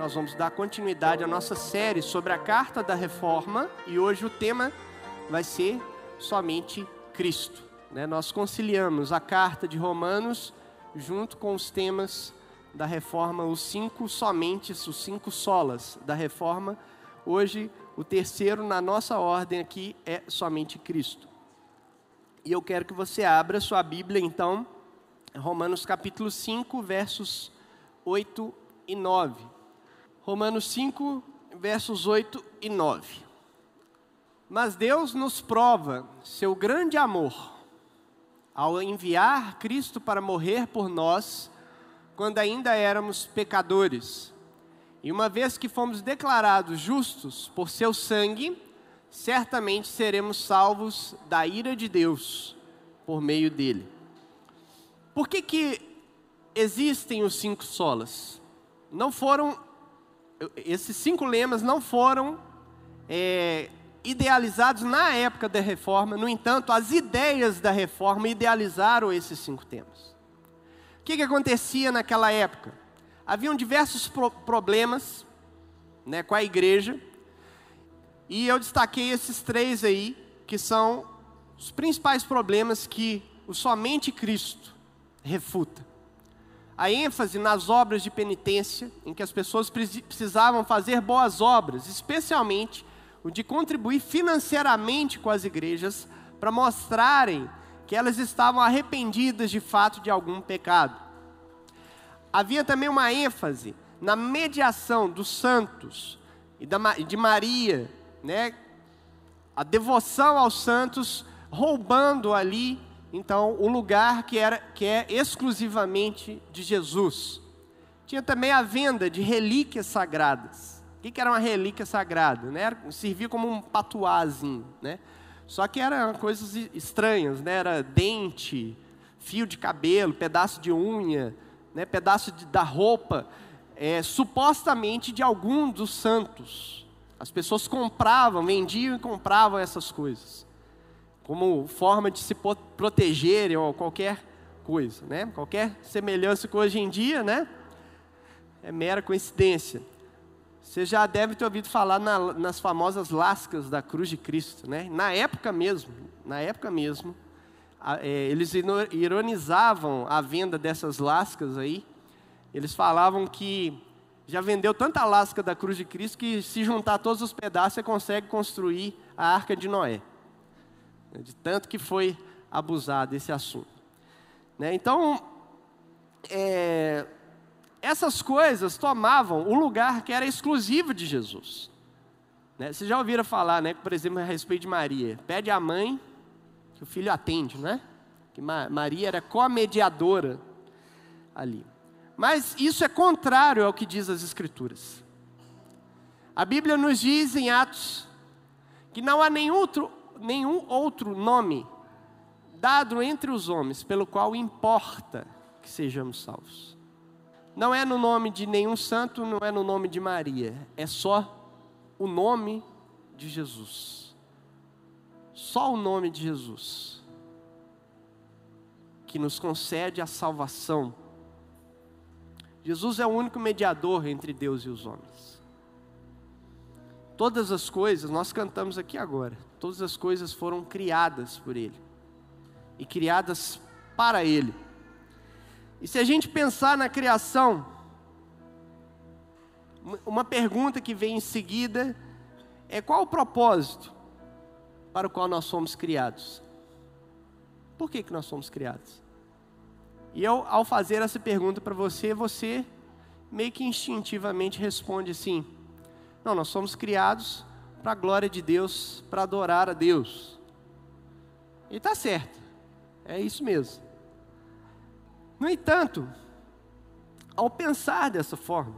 nós vamos dar continuidade à nossa série sobre a carta da reforma e hoje o tema vai ser somente Cristo. Né? Nós conciliamos a carta de Romanos junto com os temas da reforma, os cinco somente, os cinco solas da reforma. Hoje, o terceiro na nossa ordem aqui é somente Cristo. E eu quero que você abra sua Bíblia, então, Romanos capítulo 5, versos 8 e 9. Romanos 5, versos 8 e 9. Mas Deus nos prova seu grande amor ao enviar Cristo para morrer por nós, quando ainda éramos pecadores. E uma vez que fomos declarados justos por seu sangue, certamente seremos salvos da ira de Deus por meio dele. Por que, que existem os cinco solas? Não foram esses cinco lemas não foram é, idealizados na época da reforma, no entanto, as ideias da reforma idealizaram esses cinco temas. O que, que acontecia naquela época? Haviam diversos pro problemas né, com a igreja, e eu destaquei esses três aí, que são os principais problemas que o somente Cristo refuta a ênfase nas obras de penitência, em que as pessoas precisavam fazer boas obras, especialmente o de contribuir financeiramente com as igrejas, para mostrarem que elas estavam arrependidas de fato de algum pecado. Havia também uma ênfase na mediação dos santos e de Maria, né? a devoção aos santos, roubando ali então o lugar que, era, que é exclusivamente de Jesus. Tinha também a venda de relíquias sagradas. O que, era uma relíquia sagrada? Né? Servia como um patuazinho, né? Só que eram coisas estranhas, né? Era dente, fio de cabelo, pedaço de unha, né? pedaço de, da roupa, é, supostamente de algum dos santos. As pessoas compravam, vendiam e compravam essas coisas como forma de se protegerem ou qualquer coisa, né? Qualquer semelhança com hoje em dia, né? É mera coincidência. Você já deve ter ouvido falar na, nas famosas lascas da cruz de Cristo, né? Na época mesmo, na época mesmo, a, é, eles ironizavam a venda dessas lascas aí. Eles falavam que já vendeu tanta lasca da cruz de Cristo que se juntar todos os pedaços você consegue construir a arca de Noé. Né, de tanto que foi abusado esse assunto. Né? Então, é, essas coisas tomavam o lugar que era exclusivo de Jesus. Né? Vocês já ouviram falar, né, por exemplo, a respeito de Maria? Pede à mãe que o filho atende, né? Que Maria era co-mediadora ali. Mas isso é contrário ao que diz as Escrituras. A Bíblia nos diz em Atos que não há nenhum outro, nenhum outro nome dado entre os homens pelo qual importa que sejamos salvos. Não é no nome de nenhum santo, não é no nome de Maria, é só o nome de Jesus. Só o nome de Jesus que nos concede a salvação. Jesus é o único mediador entre Deus e os homens. Todas as coisas, nós cantamos aqui agora, todas as coisas foram criadas por Ele e criadas para Ele. E se a gente pensar na criação, uma pergunta que vem em seguida é qual o propósito para o qual nós somos criados? Por que, que nós somos criados? E eu, ao fazer essa pergunta para você, você meio que instintivamente responde assim: Não, nós somos criados para a glória de Deus, para adorar a Deus. E está certo, é isso mesmo. No entanto, ao pensar dessa forma,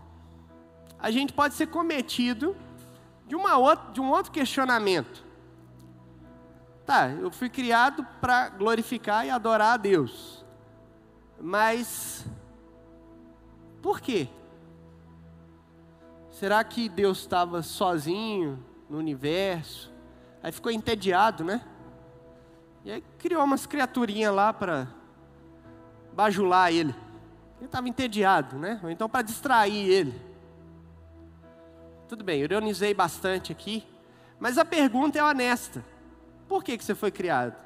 a gente pode ser cometido de, uma outra, de um outro questionamento. Tá, eu fui criado para glorificar e adorar a Deus. Mas por quê? Será que Deus estava sozinho no universo. Aí ficou entediado, né? E aí criou umas criaturinhas lá para bajular ele. Ele estava entediado, né? Ou então para distrair ele. Tudo bem, ironizei bastante aqui, mas a pergunta é honesta: por que, que você foi criado?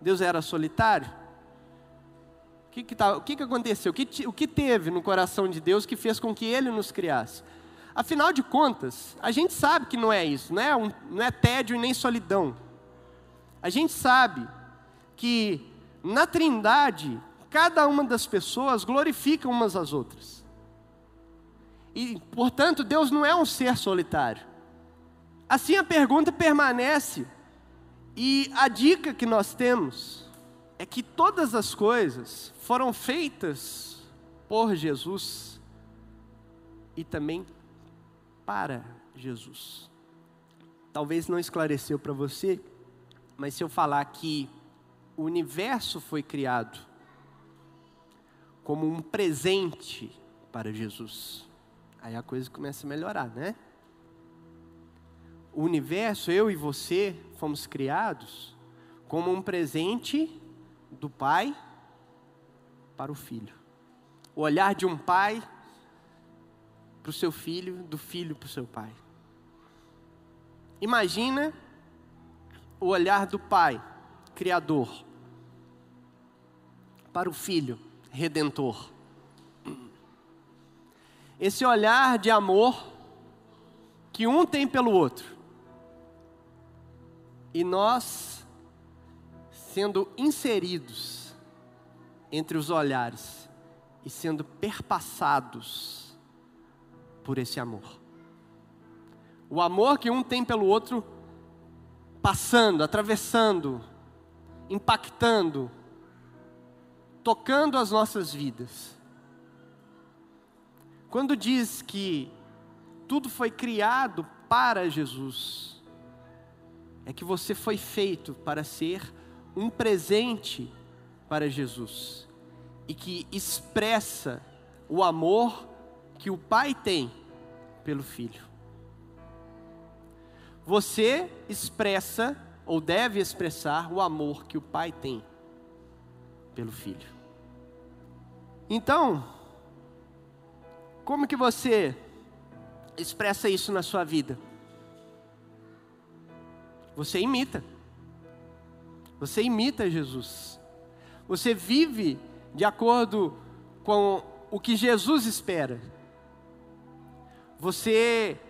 Deus era solitário? O que, que, tá, o que, que aconteceu? O que, o que teve no coração de Deus que fez com que Ele nos criasse? Afinal de contas, a gente sabe que não é isso, não é, um, não é tédio e nem solidão. A gente sabe que na Trindade, cada uma das pessoas glorifica umas às outras. E, portanto, Deus não é um ser solitário. Assim a pergunta permanece, e a dica que nós temos é que todas as coisas foram feitas por Jesus e também para Jesus. Talvez não esclareceu para você, mas se eu falar que o universo foi criado como um presente para Jesus, aí a coisa começa a melhorar, né? O universo, eu e você, fomos criados como um presente do Pai para o Filho. O olhar de um pai para o seu filho, do filho para o seu pai. Imagina o olhar do pai, criador, para o filho, redentor. Esse olhar de amor que um tem pelo outro. E nós sendo inseridos entre os olhares e sendo perpassados por esse amor. O amor que um tem pelo outro, passando, atravessando, impactando, tocando as nossas vidas. Quando diz que tudo foi criado para Jesus, é que você foi feito para ser um presente para Jesus e que expressa o amor que o Pai tem pelo Filho. Você expressa ou deve expressar o amor que o Pai tem pelo filho. Então, como que você expressa isso na sua vida? Você imita. Você imita Jesus. Você vive de acordo com o que Jesus espera. Você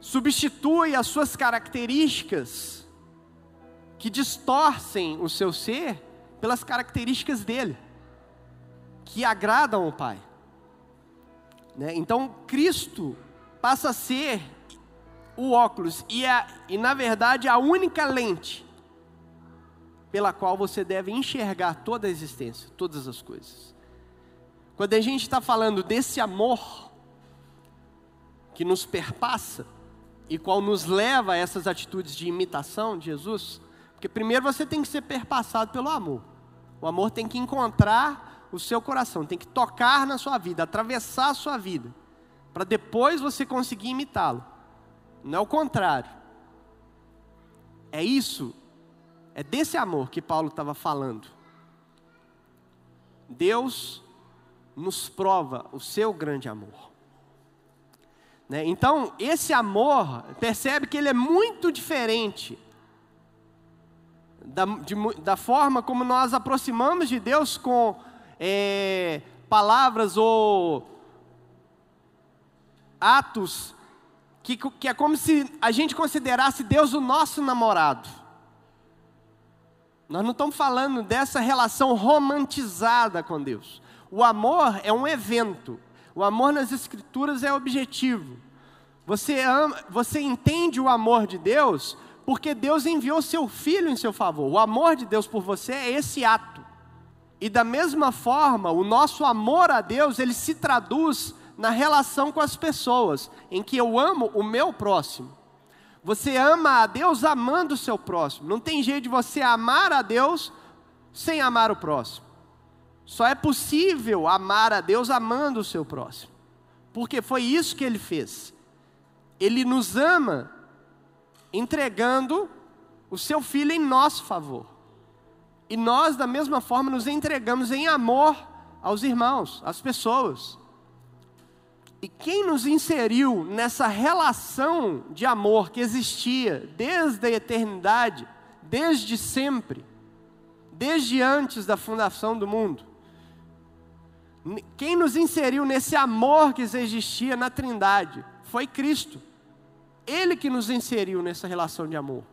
substitui as suas características que distorcem o seu ser pelas características dele, que agradam ao Pai. Né? Então, Cristo passa a ser o óculos e, a, e, na verdade, a única lente pela qual você deve enxergar toda a existência, todas as coisas. Quando a gente está falando desse amor que nos perpassa e qual nos leva a essas atitudes de imitação de Jesus, porque primeiro você tem que ser perpassado pelo amor. O amor tem que encontrar o seu coração, tem que tocar na sua vida, atravessar a sua vida, para depois você conseguir imitá-lo. Não é o contrário. É isso, é desse amor que Paulo estava falando. Deus nos prova o seu grande amor. Né? Então, esse amor, percebe que ele é muito diferente da, de, da forma como nós aproximamos de Deus com é, palavras ou atos que, que é como se a gente considerasse Deus o nosso namorado. Nós não estamos falando dessa relação romantizada com Deus. O amor é um evento. O amor nas Escrituras é objetivo. Você, ama, você entende o amor de Deus porque Deus enviou seu filho em seu favor. O amor de Deus por você é esse ato. E da mesma forma, o nosso amor a Deus, ele se traduz na relação com as pessoas, em que eu amo o meu próximo. Você ama a Deus amando o seu próximo. Não tem jeito de você amar a Deus sem amar o próximo. Só é possível amar a Deus amando o seu próximo. Porque foi isso que ele fez. Ele nos ama entregando o seu filho em nosso favor. E nós, da mesma forma, nos entregamos em amor aos irmãos, às pessoas. E quem nos inseriu nessa relação de amor que existia desde a eternidade, desde sempre, desde antes da fundação do mundo? Quem nos inseriu nesse amor que existia na Trindade foi Cristo. Ele que nos inseriu nessa relação de amor.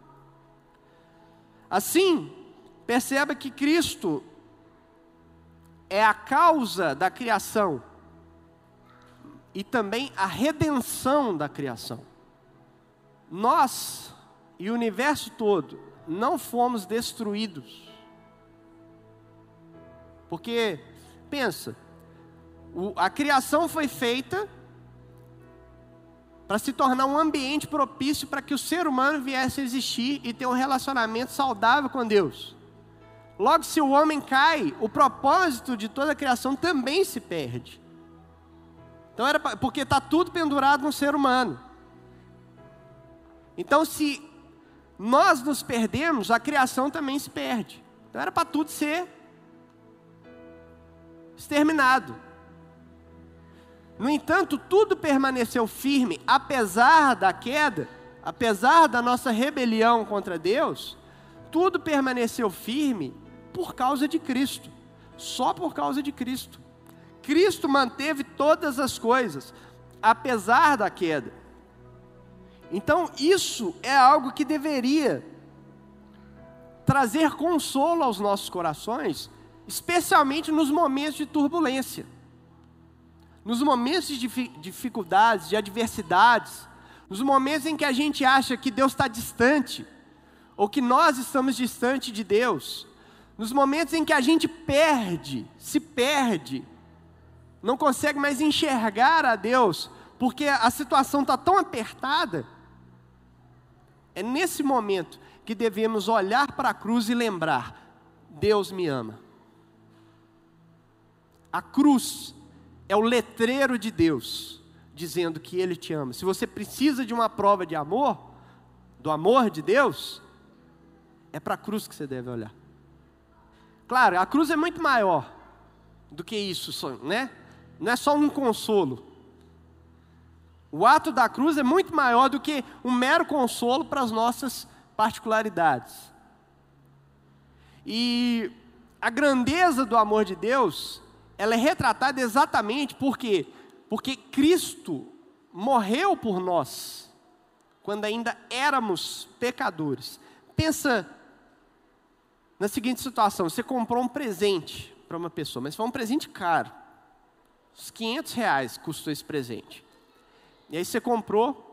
Assim, perceba que Cristo é a causa da criação e também a redenção da criação. Nós e o universo todo não fomos destruídos. Porque, pensa, a criação foi feita para se tornar um ambiente propício para que o ser humano viesse a existir e ter um relacionamento saudável com Deus. Logo, se o homem cai, o propósito de toda a criação também se perde. Então era pra, porque está tudo pendurado no ser humano. Então, se nós nos perdemos, a criação também se perde. Então era para tudo ser exterminado. No entanto, tudo permaneceu firme, apesar da queda, apesar da nossa rebelião contra Deus, tudo permaneceu firme por causa de Cristo, só por causa de Cristo. Cristo manteve todas as coisas, apesar da queda. Então, isso é algo que deveria trazer consolo aos nossos corações, especialmente nos momentos de turbulência nos momentos de dificuldades, de adversidades, nos momentos em que a gente acha que Deus está distante, ou que nós estamos distante de Deus, nos momentos em que a gente perde, se perde, não consegue mais enxergar a Deus, porque a situação está tão apertada, é nesse momento que devemos olhar para a cruz e lembrar: Deus me ama. A cruz é o letreiro de Deus dizendo que Ele te ama. Se você precisa de uma prova de amor, do amor de Deus, é para a cruz que você deve olhar. Claro, a cruz é muito maior do que isso, né? Não é só um consolo. O ato da cruz é muito maior do que um mero consolo para as nossas particularidades. E a grandeza do amor de Deus ela é retratada exatamente porque porque Cristo morreu por nós quando ainda éramos pecadores. Pensa na seguinte situação: você comprou um presente para uma pessoa, mas foi um presente caro. Uns 500 reais custou esse presente. E aí você comprou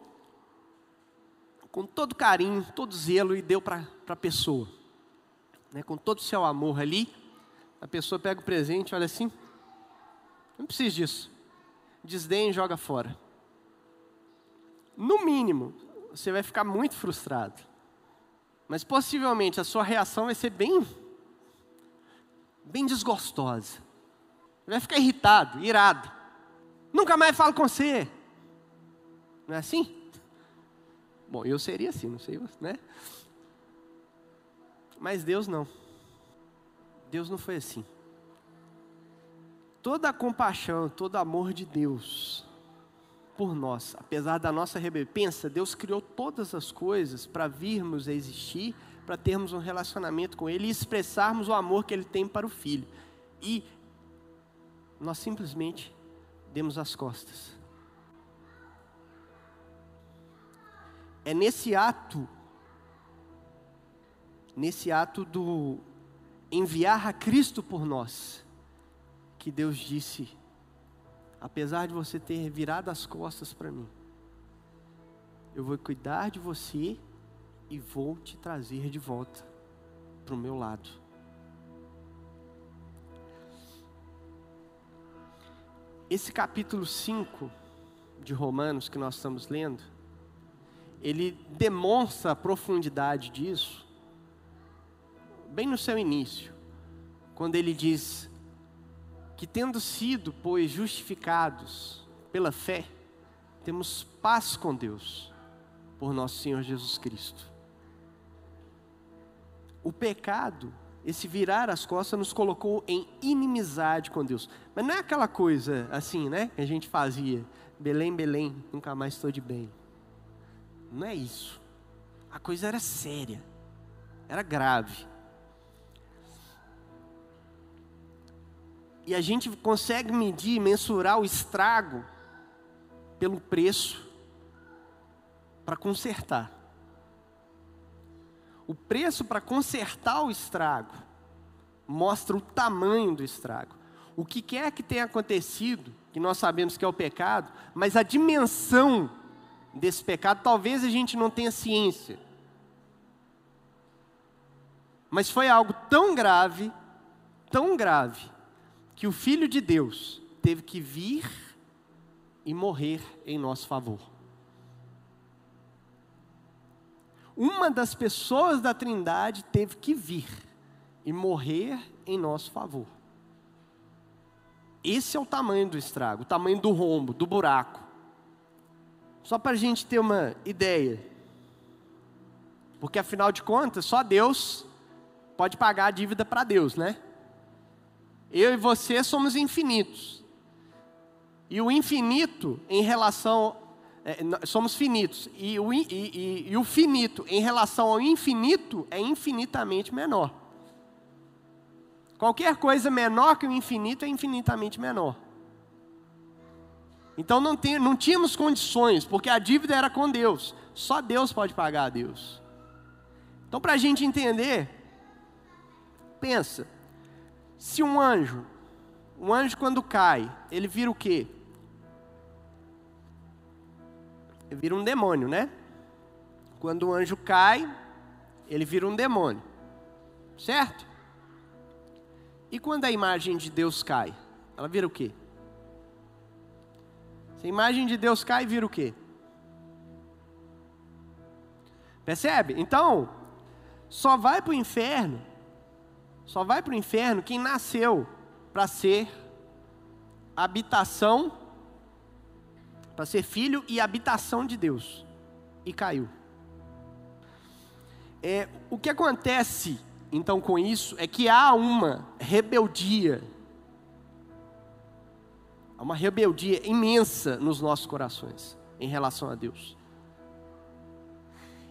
com todo carinho, todo zelo e deu para a pessoa. Né, com todo o seu amor ali, a pessoa pega o presente, olha assim, não precisa disso. Desdém e joga fora. No mínimo, você vai ficar muito frustrado. Mas possivelmente a sua reação vai ser bem bem desgostosa. Vai ficar irritado, irado. Nunca mais falo com você. Não é assim? Bom, eu seria assim, não sei, né? Mas Deus não. Deus não foi assim toda a compaixão, todo o amor de Deus por nós, apesar da nossa rebelião. Pensa, Deus criou todas as coisas para virmos a existir, para termos um relacionamento com Ele e expressarmos o amor que Ele tem para o Filho. E nós simplesmente demos as costas. É nesse ato, nesse ato do enviar a Cristo por nós, que Deus disse: apesar de você ter virado as costas para mim, eu vou cuidar de você e vou te trazer de volta para o meu lado. Esse capítulo 5 de Romanos que nós estamos lendo, ele demonstra a profundidade disso, bem no seu início, quando ele diz: que tendo sido, pois, justificados pela fé, temos paz com Deus, por nosso Senhor Jesus Cristo. O pecado, esse virar as costas, nos colocou em inimizade com Deus. Mas não é aquela coisa assim, né, que a gente fazia, Belém, Belém, nunca mais estou de bem. Não é isso. A coisa era séria, era grave. E a gente consegue medir, mensurar o estrago pelo preço para consertar. O preço para consertar o estrago mostra o tamanho do estrago. O que quer que tenha acontecido, que nós sabemos que é o pecado, mas a dimensão desse pecado talvez a gente não tenha ciência. Mas foi algo tão grave, tão grave, que o Filho de Deus teve que vir e morrer em nosso favor. Uma das pessoas da Trindade teve que vir e morrer em nosso favor. Esse é o tamanho do estrago, o tamanho do rombo, do buraco. Só para a gente ter uma ideia. Porque afinal de contas, só Deus pode pagar a dívida para Deus, né? Eu e você somos infinitos. E o infinito em relação. É, somos finitos. E o, e, e, e o finito em relação ao infinito é infinitamente menor. Qualquer coisa menor que o infinito é infinitamente menor. Então não, tem, não tínhamos condições, porque a dívida era com Deus. Só Deus pode pagar a Deus. Então, para a gente entender, pensa: se um anjo, um anjo quando cai, ele vira o quê? Ele vira um demônio, né? Quando o anjo cai, ele vira um demônio. Certo? E quando a imagem de Deus cai, ela vira o quê? Se a imagem de Deus cai, vira o quê? Percebe? Então, só vai para o inferno só vai para o inferno quem nasceu para ser habitação, para ser filho e habitação de Deus, e caiu. É, o que acontece então com isso é que há uma rebeldia, há uma rebeldia imensa nos nossos corações em relação a Deus.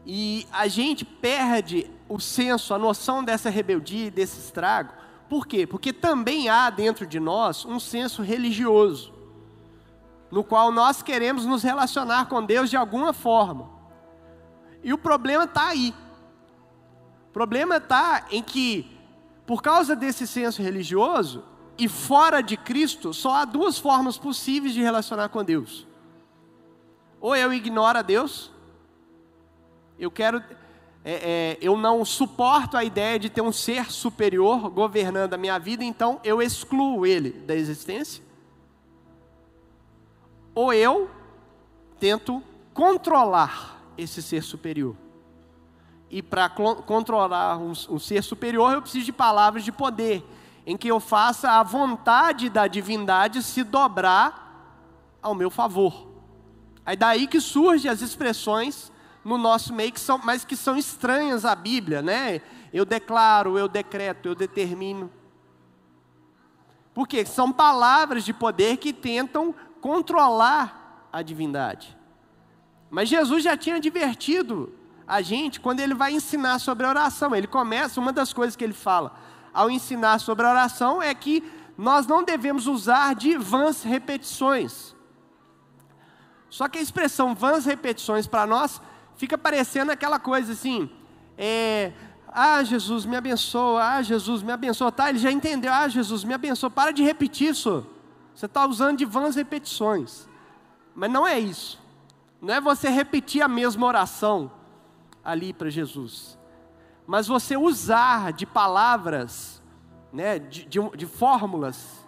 E a gente perde o senso, a noção dessa rebeldia e desse estrago. Por quê? Porque também há dentro de nós um senso religioso, no qual nós queremos nos relacionar com Deus de alguma forma. E o problema está aí. O problema está em que, por causa desse senso religioso, e fora de Cristo, só há duas formas possíveis de relacionar com Deus. Ou eu ignoro a Deus, eu quero, é, é, eu não suporto a ideia de ter um ser superior governando a minha vida, então eu excluo ele da existência. Ou eu tento controlar esse ser superior. E para controlar um, um ser superior, eu preciso de palavras de poder, em que eu faça a vontade da divindade se dobrar ao meu favor. Aí daí que surgem as expressões no nosso meio, que são, mas que são estranhas à Bíblia, né? Eu declaro, eu decreto, eu determino. Porque são palavras de poder que tentam controlar a divindade. Mas Jesus já tinha advertido a gente quando ele vai ensinar sobre a oração. Ele começa, uma das coisas que ele fala ao ensinar sobre a oração é que nós não devemos usar de vãs repetições. Só que a expressão vãs repetições para nós fica parecendo aquela coisa assim, é, ah, Jesus, me abençoa, ah, Jesus, me abençoa, tá? Ele já entendeu, ah, Jesus, me abençoa, para de repetir isso. Você está usando de vãs repetições. Mas não é isso. Não é você repetir a mesma oração ali para Jesus. Mas você usar de palavras, né, de, de, de fórmulas,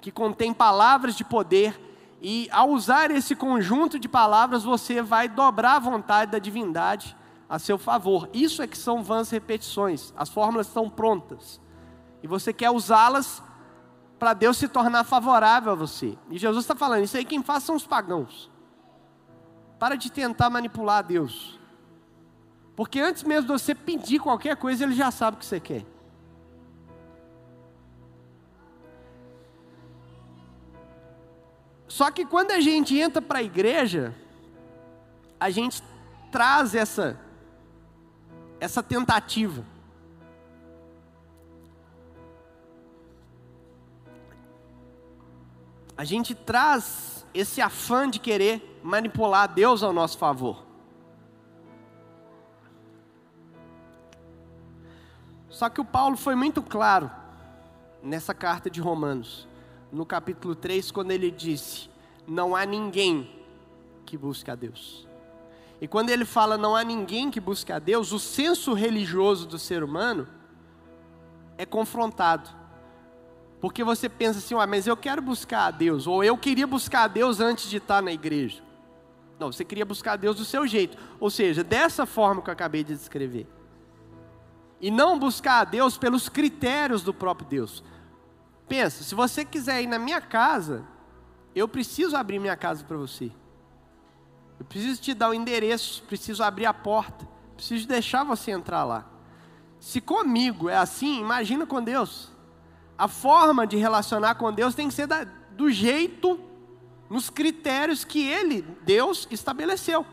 que contém palavras de poder e ao usar esse conjunto de palavras, você vai dobrar a vontade da divindade a seu favor. Isso é que são vãs repetições. As fórmulas estão prontas. E você quer usá-las para Deus se tornar favorável a você. E Jesus está falando, isso aí quem faz são os pagãos. Para de tentar manipular Deus. Porque antes mesmo de você pedir qualquer coisa, Ele já sabe o que você quer. Só que quando a gente entra para a igreja, a gente traz essa essa tentativa. A gente traz esse afã de querer manipular Deus ao nosso favor. Só que o Paulo foi muito claro nessa carta de Romanos, no capítulo 3, quando ele disse: Não há ninguém que busque a Deus. E quando ele fala não há ninguém que busque a Deus, o senso religioso do ser humano é confrontado. Porque você pensa assim, ah, mas eu quero buscar a Deus, ou eu queria buscar a Deus antes de estar na igreja. Não, você queria buscar a Deus do seu jeito, ou seja, dessa forma que eu acabei de descrever. E não buscar a Deus pelos critérios do próprio Deus. Pensa, se você quiser ir na minha casa, eu preciso abrir minha casa para você. Eu preciso te dar o endereço, preciso abrir a porta, preciso deixar você entrar lá. Se comigo é assim, imagina com Deus. A forma de relacionar com Deus tem que ser da, do jeito, nos critérios que Ele, Deus, estabeleceu.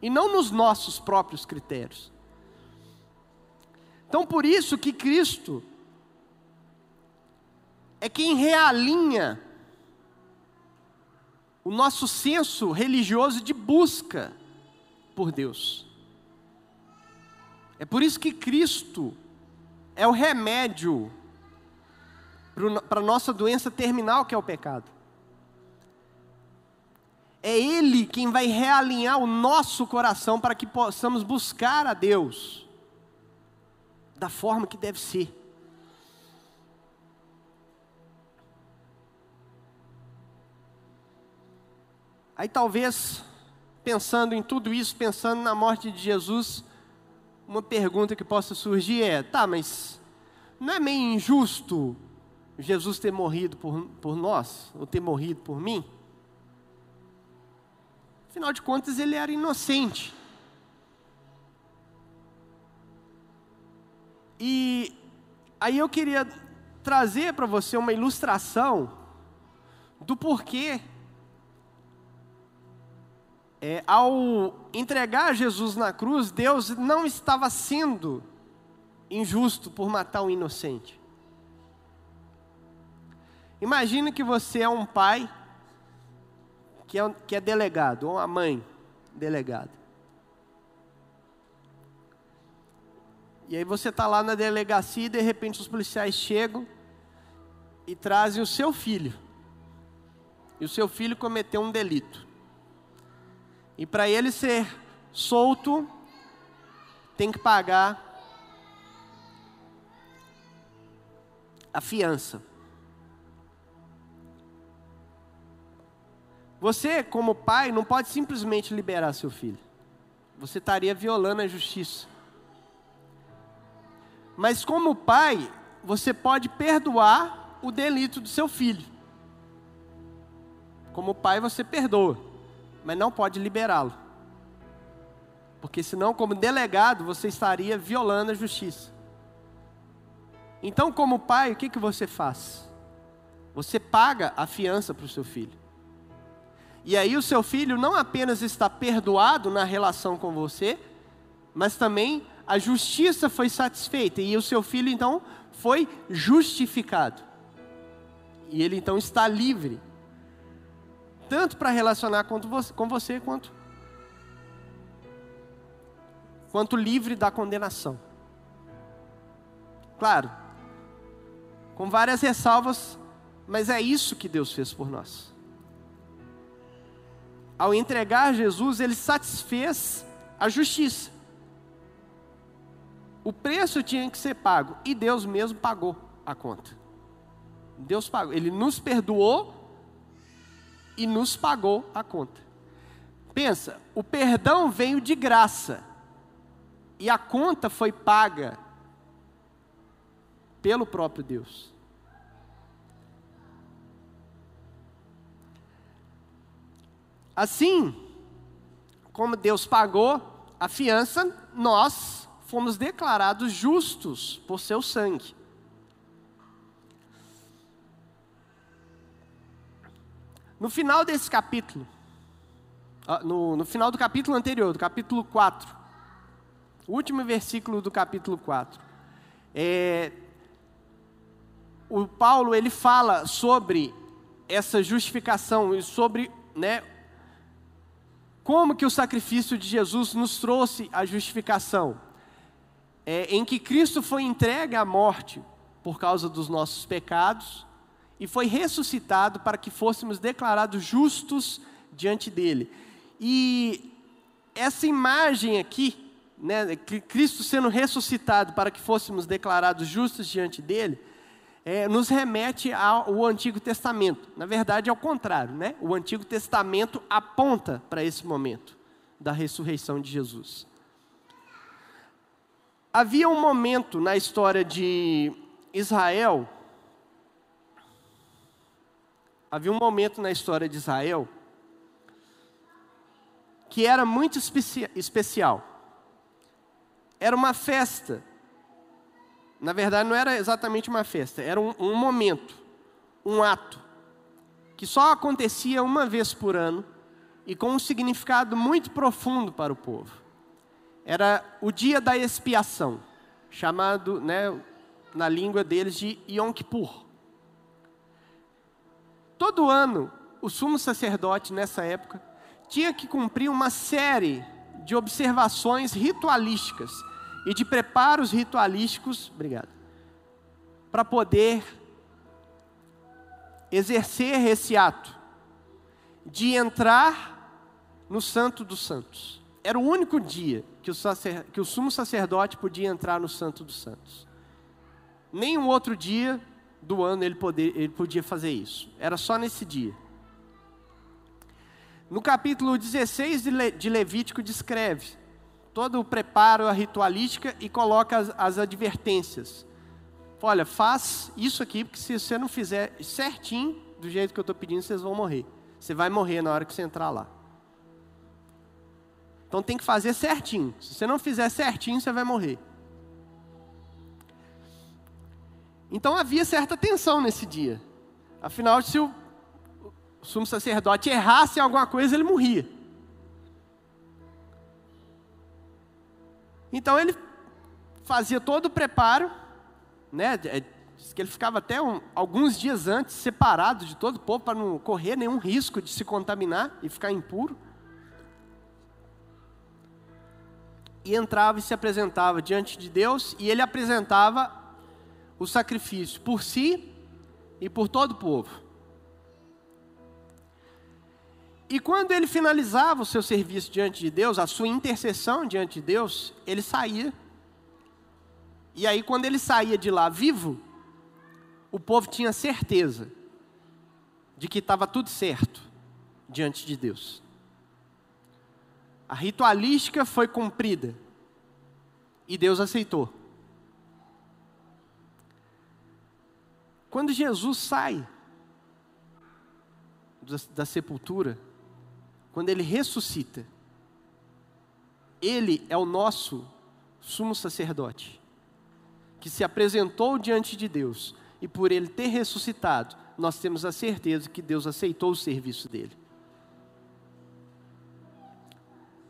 E não nos nossos próprios critérios. Então, por isso que Cristo é quem realinha o nosso senso religioso de busca por Deus. É por isso que Cristo é o remédio para a nossa doença terminal, que é o pecado. É Ele quem vai realinhar o nosso coração para que possamos buscar a Deus da forma que deve ser. Aí talvez, pensando em tudo isso, pensando na morte de Jesus, uma pergunta que possa surgir é: tá, mas não é meio injusto Jesus ter morrido por, por nós, ou ter morrido por mim? Afinal de contas, ele era inocente. E aí eu queria trazer para você uma ilustração do porquê é, ao entregar Jesus na cruz, Deus não estava sendo injusto por matar um inocente. Imagine que você é um pai que é, que é delegado, ou uma mãe delegada. E aí você está lá na delegacia e de repente os policiais chegam e trazem o seu filho. E o seu filho cometeu um delito. E para ele ser solto, tem que pagar a fiança. Você, como pai, não pode simplesmente liberar seu filho. Você estaria violando a justiça. Mas como pai, você pode perdoar o delito do seu filho. Como pai, você perdoa mas não pode liberá-lo. Porque senão, como delegado, você estaria violando a justiça. Então, como pai, o que, que você faz? Você paga a fiança para o seu filho. E aí o seu filho não apenas está perdoado na relação com você, mas também a justiça foi satisfeita e o seu filho então foi justificado. E ele então está livre tanto para relacionar com você, quanto quanto livre da condenação. Claro, com várias ressalvas, mas é isso que Deus fez por nós. Ao entregar Jesus, ele satisfez a justiça. O preço tinha que ser pago e Deus mesmo pagou a conta. Deus pagou, ele nos perdoou e nos pagou a conta. Pensa, o perdão veio de graça e a conta foi paga pelo próprio Deus. Assim, como Deus pagou a fiança, nós fomos declarados justos por seu sangue. No final desse capítulo, no, no final do capítulo anterior, do capítulo 4, o último versículo do capítulo 4, é, o Paulo ele fala sobre essa justificação e sobre né, como que o sacrifício de Jesus nos trouxe a justificação, é, em que Cristo foi entregue à morte por causa dos nossos pecados e foi ressuscitado para que fôssemos declarados justos diante dele. E essa imagem aqui, né, Cristo sendo ressuscitado para que fôssemos declarados justos diante dele, é, nos remete ao Antigo Testamento. Na verdade, é o contrário, né? O Antigo Testamento aponta para esse momento da ressurreição de Jesus. Havia um momento na história de Israel, havia um momento na história de Israel que era muito especial. Era uma festa na verdade, não era exatamente uma festa, era um, um momento, um ato, que só acontecia uma vez por ano e com um significado muito profundo para o povo. Era o dia da expiação, chamado né, na língua deles de Yom Kippur. Todo ano, o sumo sacerdote, nessa época, tinha que cumprir uma série de observações ritualísticas e de preparos ritualísticos, obrigado, para poder exercer esse ato de entrar no Santo dos Santos. Era o único dia que o, sacer, que o sumo sacerdote podia entrar no Santo dos Santos. Nenhum outro dia do ano ele, poder, ele podia fazer isso. Era só nesse dia. No capítulo 16 de Levítico descreve todo o preparo, a ritualística e coloca as, as advertências. Olha, faz isso aqui, porque se você não fizer certinho, do jeito que eu estou pedindo, vocês vão morrer. Você vai morrer na hora que você entrar lá. Então tem que fazer certinho. Se você não fizer certinho, você vai morrer. Então havia certa tensão nesse dia. Afinal, se o sumo sacerdote errasse em alguma coisa, ele morria. Então ele fazia todo o preparo, né? É, diz que ele ficava até um, alguns dias antes separado de todo o povo para não correr nenhum risco de se contaminar e ficar impuro. E entrava e se apresentava diante de Deus e ele apresentava o sacrifício por si e por todo o povo. E quando ele finalizava o seu serviço diante de Deus, a sua intercessão diante de Deus, ele saía. E aí, quando ele saía de lá vivo, o povo tinha certeza de que estava tudo certo diante de Deus. A ritualística foi cumprida e Deus aceitou. Quando Jesus sai da, sepultura, quando ele ressuscita, ele é o nosso sumo sacerdote, que se apresentou diante de Deus, e por ele ter ressuscitado, nós temos a certeza que Deus aceitou o serviço dele.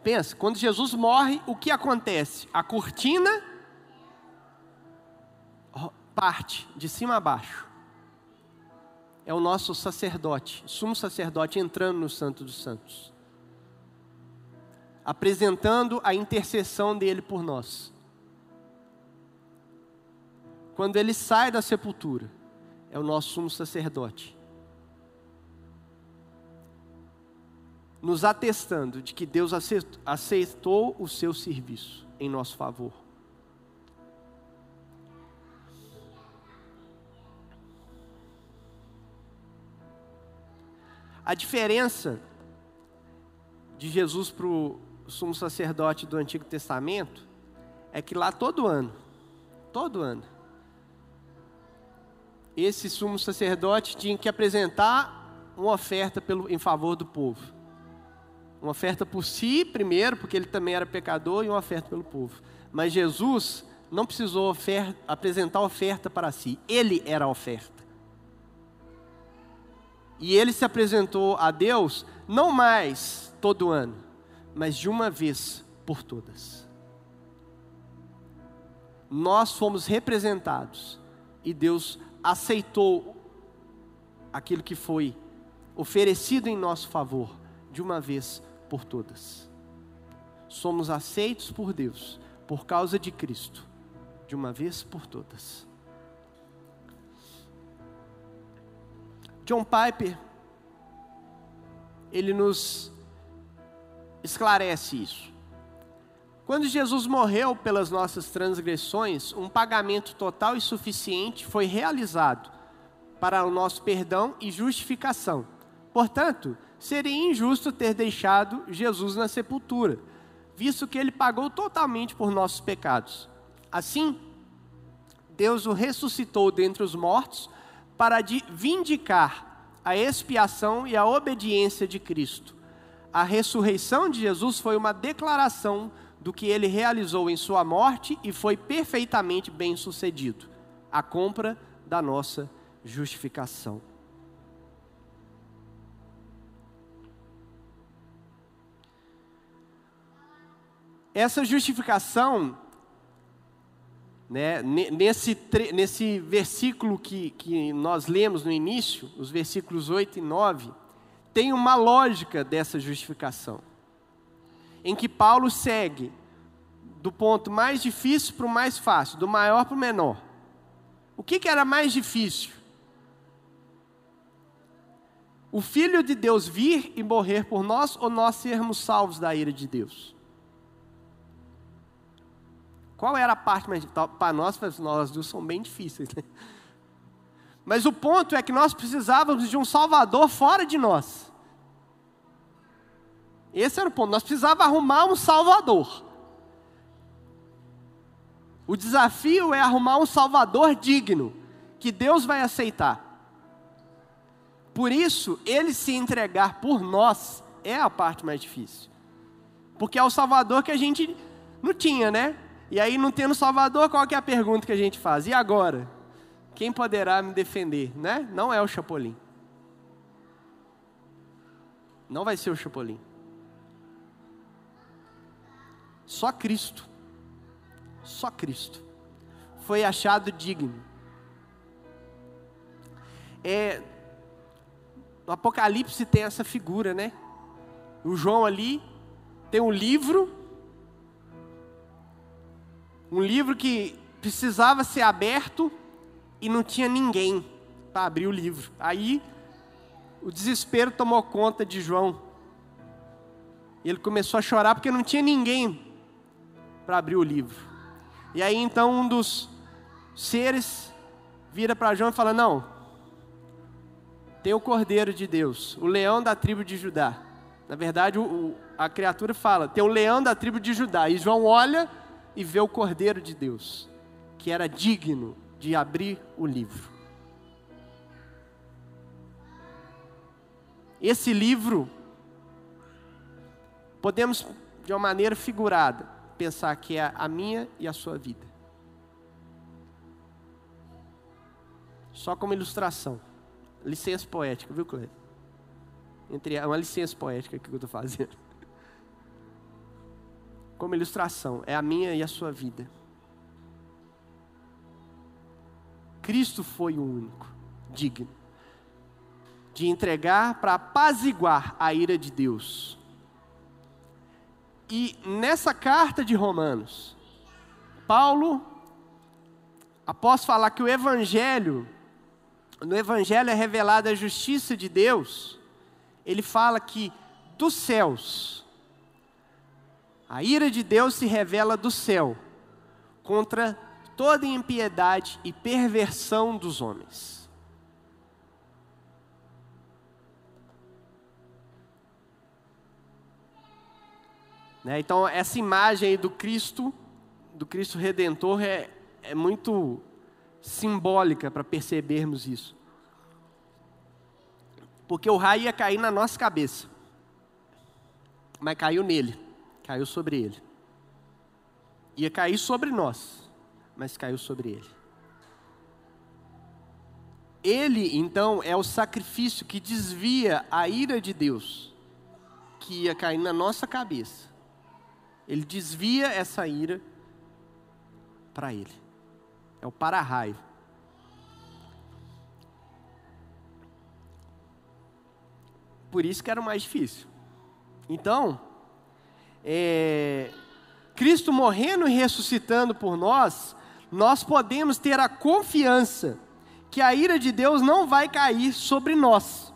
Pensa, quando Jesus morre, o que acontece? A cortina parte de cima a baixo. É o nosso sacerdote, sumo sacerdote entrando no Santo dos Santos apresentando a intercessão dele por nós. Quando ele sai da sepultura, é o nosso sumo sacerdote, nos atestando de que Deus aceitou o seu serviço em nosso favor. A diferença de Jesus para o sumo sacerdote do Antigo Testamento é que lá todo ano, todo ano, esse sumo sacerdote tinha que apresentar uma oferta pelo, em favor do povo. Uma oferta por si, primeiro, porque ele também era pecador, e uma oferta pelo povo. Mas Jesus não precisou apresentar oferta para si, ele era a oferta. E ele se apresentou a Deus não mais todo ano, mas de uma vez por todas. Nós fomos representados e Deus aceitou aquilo que foi oferecido em nosso favor de uma vez por todas. Somos aceitos por Deus por causa de Cristo, de uma vez por todas. John Piper, ele nos esclarece isso. Quando Jesus morreu pelas nossas transgressões, um pagamento total e suficiente foi realizado para o nosso perdão e justificação. Portanto, seria injusto ter deixado Jesus na sepultura, visto que ele pagou totalmente por nossos pecados. Assim, Deus o ressuscitou dentre os mortos para vindicar a expiação e a obediência de Cristo. A ressurreição de Jesus foi uma declaração do que ele realizou em sua morte e foi perfeitamente bem sucedido a compra da nossa justificação. Essa justificação, né, nesse, nesse versículo que, que nós lemos no início, os versículos 8 e 9, tem uma lógica dessa justificação, em que Paulo segue do ponto mais difícil para o mais fácil, do maior para o menor. O que, que era mais difícil? O Filho de Deus vir e morrer por nós ou nós sermos salvos da ira de Deus? Qual era a parte mais para nós? Nós duas são bem difíceis. Né? Mas o ponto é que nós precisávamos de um Salvador fora de nós. Esse era o ponto. Nós precisávamos arrumar um Salvador. O desafio é arrumar um Salvador digno, que Deus vai aceitar. Por isso, ele se entregar por nós é a parte mais difícil. Porque é o Salvador que a gente não tinha, né? E aí, não tendo Salvador, qual que é a pergunta que a gente faz? E agora? Quem poderá me defender? Né? Não é o Chapolin. Não vai ser o Chapolin. Só Cristo. Só Cristo. Foi achado digno. É, no Apocalipse tem essa figura, né? O João ali tem um livro um livro que precisava ser aberto e não tinha ninguém para abrir o livro. Aí o desespero tomou conta de João. Ele começou a chorar porque não tinha ninguém para abrir o livro. E aí então um dos seres vira para João e fala: Não, tem o Cordeiro de Deus, o leão da tribo de Judá. Na verdade, o, a criatura fala: Tem o leão da tribo de Judá. E João olha e vê o Cordeiro de Deus, que era digno de abrir o livro. Esse livro, podemos, de uma maneira figurada, pensar que é a minha e a sua vida. Só como ilustração. Licença poética, viu, Cleber? Entre, é uma licença poética que eu estou fazendo como ilustração, é a minha e a sua vida. Cristo foi o único digno de entregar para apaziguar a ira de Deus. E nessa carta de Romanos, Paulo, após falar que o Evangelho, no Evangelho é revelada a justiça de Deus, ele fala que dos céus a ira de Deus se revela do céu contra toda impiedade e perversão dos homens. Né? Então, essa imagem do Cristo, do Cristo Redentor, é, é muito simbólica para percebermos isso. Porque o raio ia cair na nossa cabeça, mas caiu nele caiu sobre ele. Ia cair sobre nós, mas caiu sobre ele. Ele, então, é o sacrifício que desvia a ira de Deus, que ia cair na nossa cabeça. Ele desvia essa ira para Ele. É o para-raio. Por isso que era o mais difícil. Então, é, Cristo morrendo e ressuscitando por nós, nós podemos ter a confiança que a ira de Deus não vai cair sobre nós.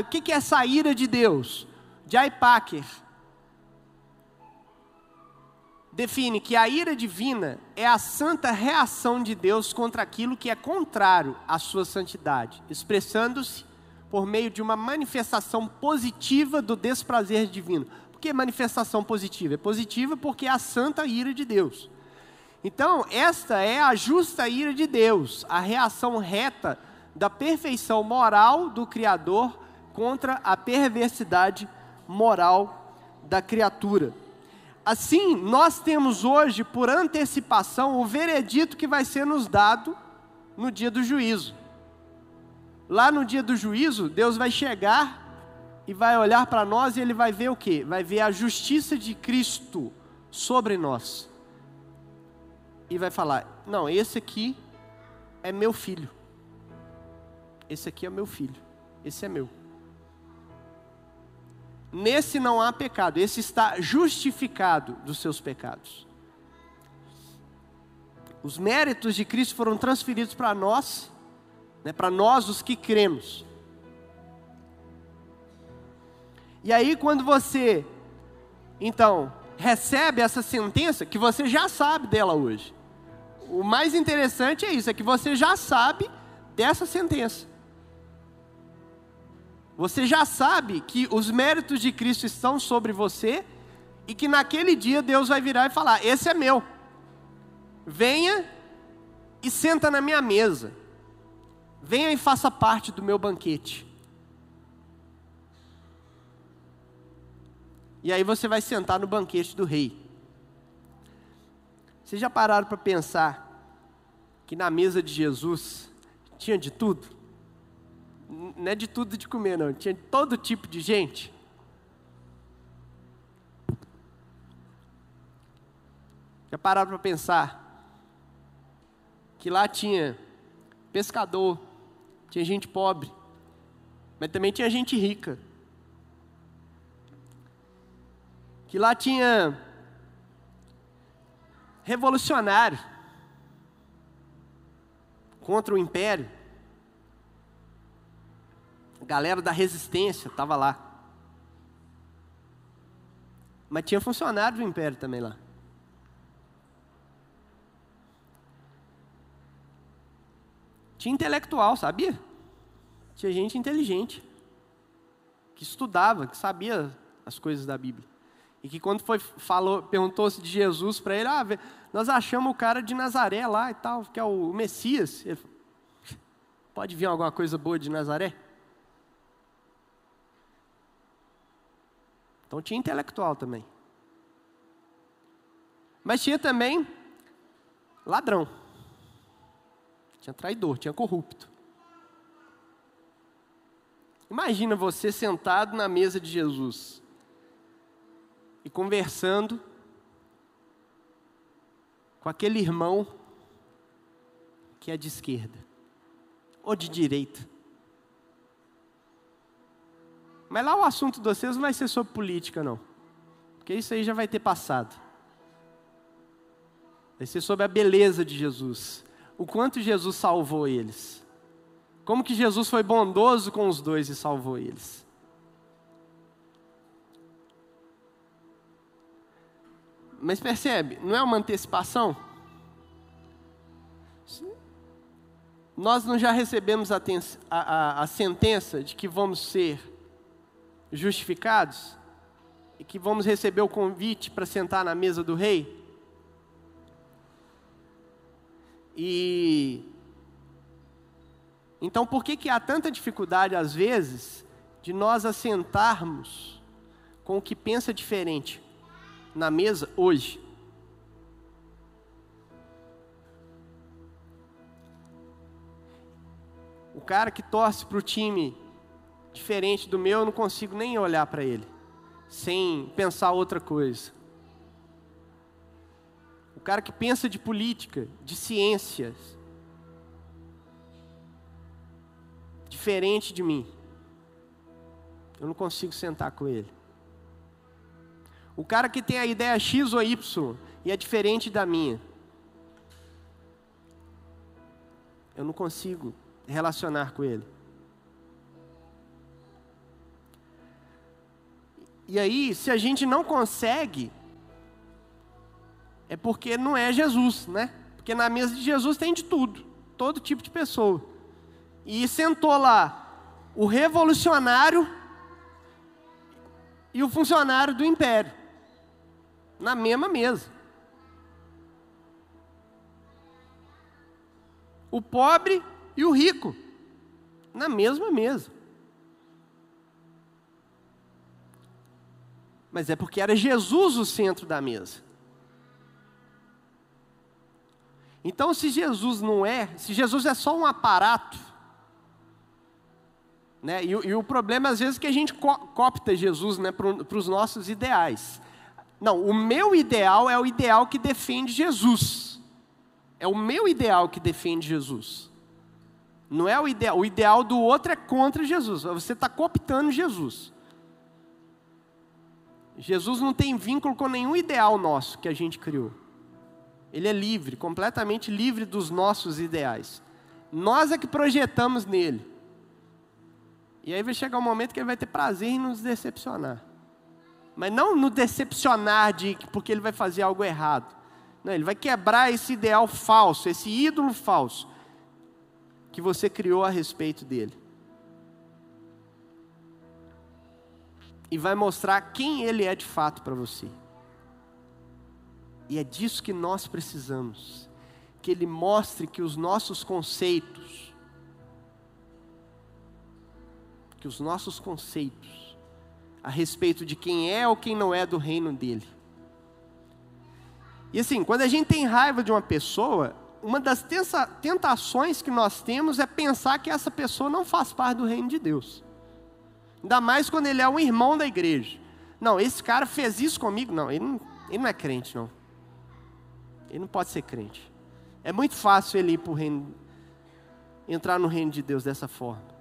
o que, que é essa ira de Deus? Jay Packer define que a ira divina é a santa reação de Deus contra aquilo que é contrário à sua santidade, expressando-se por meio de uma manifestação positiva do desprazer divino. Que manifestação positiva? É positiva porque é a santa ira de Deus. Então, esta é a justa ira de Deus, a reação reta da perfeição moral do Criador contra a perversidade moral da criatura. Assim, nós temos hoje, por antecipação, o veredito que vai ser nos dado no dia do juízo. Lá no dia do juízo, Deus vai chegar e vai olhar para nós e ele vai ver o que? Vai ver a justiça de Cristo sobre nós e vai falar: Não, esse aqui é meu filho. Esse aqui é meu filho. Esse é meu. Nesse não há pecado, esse está justificado dos seus pecados. Os méritos de Cristo foram transferidos para nós, né, para nós os que cremos. E aí, quando você, então, recebe essa sentença, que você já sabe dela hoje, o mais interessante é isso, é que você já sabe dessa sentença. Você já sabe que os méritos de Cristo estão sobre você e que naquele dia Deus vai virar e falar: Esse é meu. Venha e senta na minha mesa. Venha e faça parte do meu banquete. E aí você vai sentar no banquete do rei. Vocês já pararam para pensar que na mesa de Jesus tinha de tudo? Não é de tudo de comer, não. Tinha todo tipo de gente. Já pararam para pensar que lá tinha pescador, tinha gente pobre, mas também tinha gente rica. Que lá tinha revolucionário contra o império. A galera da resistência estava lá. Mas tinha funcionário do império também lá. Tinha intelectual, sabia? Tinha gente inteligente, que estudava, que sabia as coisas da Bíblia. E que quando foi falou, perguntou-se de Jesus para ele, ah, nós achamos o cara de Nazaré lá e tal, que é o Messias. Ele falou, pode vir alguma coisa boa de Nazaré? Então tinha intelectual também. Mas tinha também ladrão. Tinha traidor, tinha corrupto. Imagina você sentado na mesa de Jesus e conversando com aquele irmão que é de esquerda ou de direita. Mas lá o assunto de vocês não vai ser sobre política, não. Porque isso aí já vai ter passado. Vai ser sobre a beleza de Jesus. O quanto Jesus salvou eles. Como que Jesus foi bondoso com os dois e salvou eles. Mas percebe, não é uma antecipação? Nós não já recebemos a, a, a sentença de que vamos ser justificados? E que vamos receber o convite para sentar na mesa do rei? E então por que que há tanta dificuldade às vezes de nós assentarmos com o que pensa diferente? Na mesa hoje. cara que torce para o time diferente do meu, eu não consigo nem olhar para ele, sem pensar outra coisa. O cara que pensa de política, de ciências, diferente de mim, eu não consigo sentar com ele. O cara que tem a ideia X ou Y e é diferente da minha, eu não consigo relacionar com ele. E aí, se a gente não consegue, é porque não é Jesus, né? Porque na mesa de Jesus tem de tudo, todo tipo de pessoa. E sentou lá o revolucionário e o funcionário do império, na mesma mesa. O pobre e o rico, na mesma mesa. Mas é porque era Jesus o centro da mesa. Então, se Jesus não é, se Jesus é só um aparato, né? E, e o problema às vezes é que a gente co copta Jesus né, para os nossos ideais. Não, o meu ideal é o ideal que defende Jesus. É o meu ideal que defende Jesus. Não é o ideal. O ideal do outro é contra Jesus. Você está cooptando Jesus. Jesus não tem vínculo com nenhum ideal nosso que a gente criou. Ele é livre, completamente livre dos nossos ideais. Nós é que projetamos nele. E aí vai chegar um momento que ele vai ter prazer em nos decepcionar. Mas não no decepcionar de porque ele vai fazer algo errado. Não, ele vai quebrar esse ideal falso, esse ídolo falso que você criou a respeito dele. E vai mostrar quem ele é de fato para você. E é disso que nós precisamos. Que Ele mostre que os nossos conceitos, que os nossos conceitos a respeito de quem é ou quem não é do reino dele. E assim, quando a gente tem raiva de uma pessoa, uma das tentações que nós temos é pensar que essa pessoa não faz parte do reino de Deus. Ainda mais quando ele é um irmão da igreja. Não, esse cara fez isso comigo. Não, ele não, ele não é crente, não. Ele não pode ser crente. É muito fácil ele ir para o reino, entrar no reino de Deus dessa forma.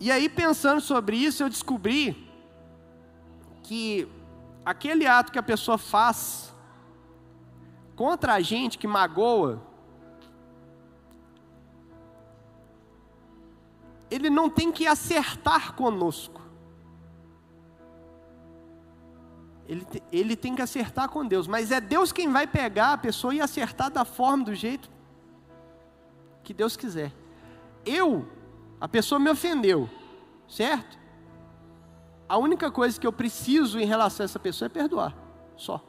E aí, pensando sobre isso, eu descobri que aquele ato que a pessoa faz contra a gente, que magoa, ele não tem que acertar conosco. Ele, ele tem que acertar com Deus, mas é Deus quem vai pegar a pessoa e acertar da forma, do jeito que Deus quiser. Eu, a pessoa me ofendeu, certo? A única coisa que eu preciso em relação a essa pessoa é perdoar, só.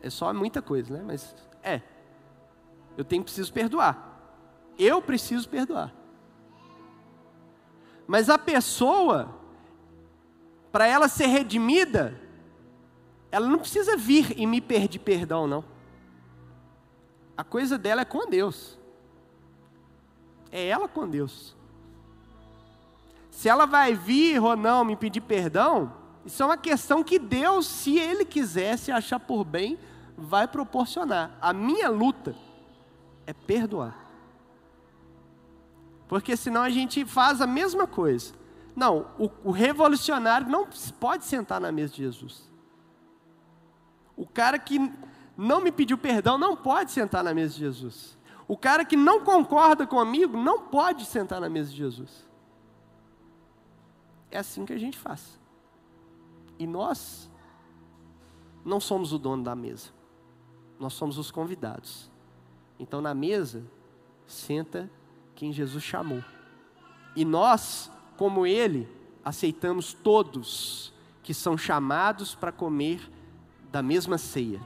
É só muita coisa, né? Mas é. Eu tenho preciso perdoar. Eu preciso perdoar. Mas a pessoa para ela ser redimida, ela não precisa vir e me pedir perdão, não. A coisa dela é com Deus. É ela com Deus. Se ela vai vir ou não me pedir perdão, isso é uma questão que Deus, se Ele quiser, se achar por bem, vai proporcionar. A minha luta é perdoar. Porque senão a gente faz a mesma coisa. Não, o, o revolucionário não pode sentar na mesa de Jesus. O cara que não me pediu perdão não pode sentar na mesa de Jesus. O cara que não concorda comigo não pode sentar na mesa de Jesus. É assim que a gente faz. E nós não somos o dono da mesa. Nós somos os convidados. Então na mesa senta quem Jesus chamou. E nós como ele, aceitamos todos que são chamados para comer da mesma ceia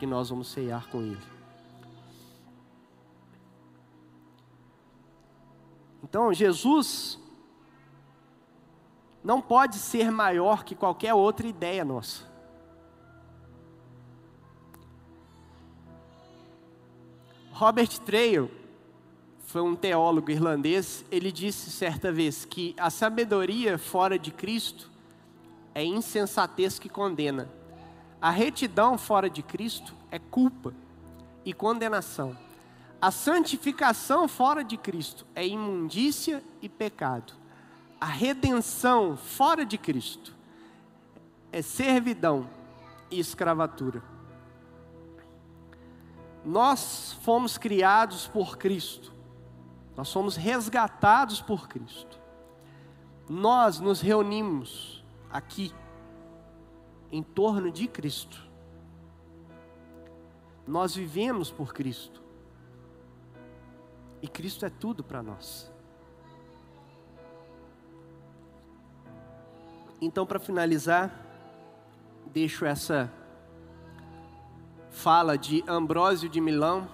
que nós vamos ceiar com ele. Então, Jesus não pode ser maior que qualquer outra ideia nossa. Robert Trail foi um teólogo irlandês, ele disse certa vez que a sabedoria fora de Cristo é insensatez que condena. A retidão fora de Cristo é culpa e condenação. A santificação fora de Cristo é imundícia e pecado. A redenção fora de Cristo é servidão e escravatura. Nós fomos criados por Cristo. Nós somos resgatados por Cristo. Nós nos reunimos aqui em torno de Cristo. Nós vivemos por Cristo. E Cristo é tudo para nós. Então, para finalizar, deixo essa fala de Ambrósio de Milão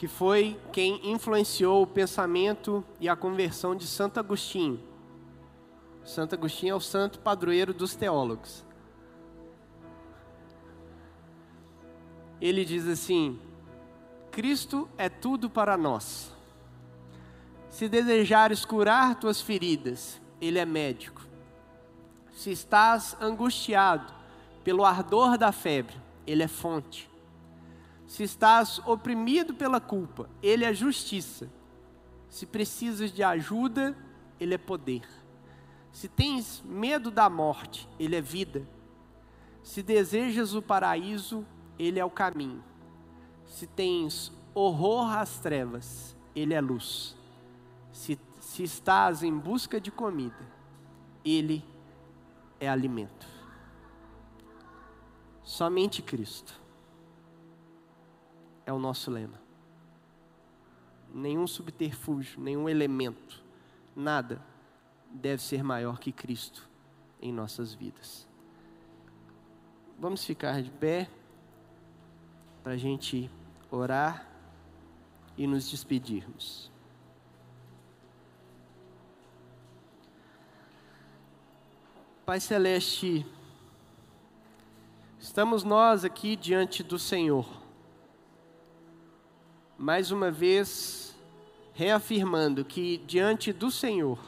que foi quem influenciou o pensamento e a conversão de Santo Agostinho. Santo Agostinho é o santo padroeiro dos teólogos. Ele diz assim: Cristo é tudo para nós. Se desejares curar tuas feridas, Ele é médico. Se estás angustiado pelo ardor da febre, Ele é fonte. Se estás oprimido pela culpa, Ele é justiça. Se precisas de ajuda, Ele é poder. Se tens medo da morte, Ele é vida. Se desejas o paraíso, Ele é o caminho. Se tens horror às trevas, Ele é luz. Se, se estás em busca de comida, Ele é alimento. Somente Cristo é o nosso lema. Nenhum subterfúgio, nenhum elemento, nada deve ser maior que Cristo em nossas vidas. Vamos ficar de pé para a gente orar e nos despedirmos. Pai Celeste, estamos nós aqui diante do Senhor mais uma vez reafirmando que diante do Senhor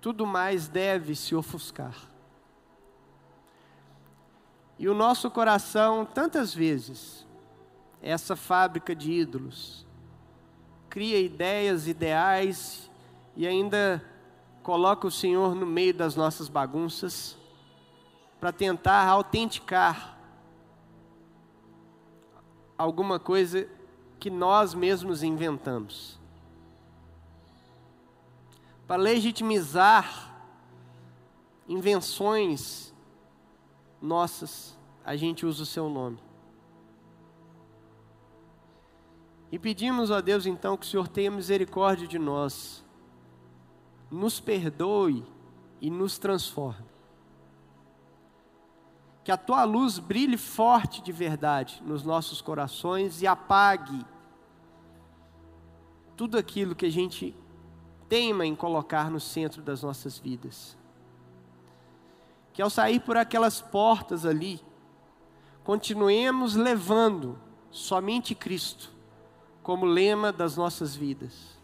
tudo mais deve se ofuscar. E o nosso coração, tantas vezes, essa fábrica de ídolos, cria ideias, ideais e ainda coloca o Senhor no meio das nossas bagunças para tentar autenticar alguma coisa que nós mesmos inventamos. Para legitimizar invenções nossas, a gente usa o seu nome. E pedimos a Deus então que o Senhor tenha misericórdia de nós, nos perdoe e nos transforme. Que a tua luz brilhe forte de verdade nos nossos corações e apague tudo aquilo que a gente teima em colocar no centro das nossas vidas. Que ao sair por aquelas portas ali, continuemos levando somente Cristo como lema das nossas vidas.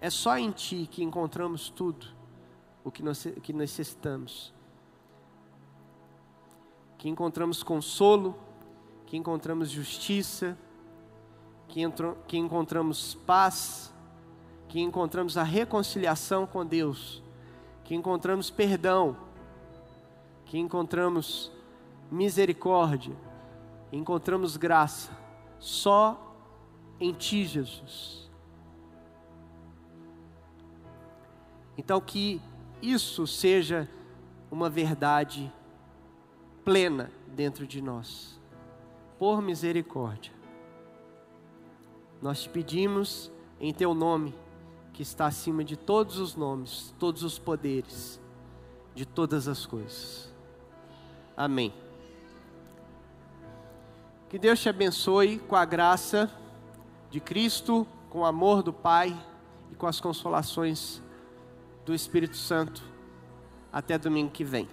É só em Ti que encontramos tudo o que, nós, que necessitamos que encontramos consolo, que encontramos justiça, que, entro, que encontramos paz, que encontramos a reconciliação com Deus, que encontramos perdão, que encontramos misericórdia, encontramos graça, só em Ti, Jesus. Então, que isso seja uma verdade plena dentro de nós. Por misericórdia. Nós te pedimos em teu nome, que está acima de todos os nomes, todos os poderes, de todas as coisas. Amém. Que Deus te abençoe com a graça de Cristo, com o amor do Pai e com as consolações do Espírito Santo. Até domingo que vem.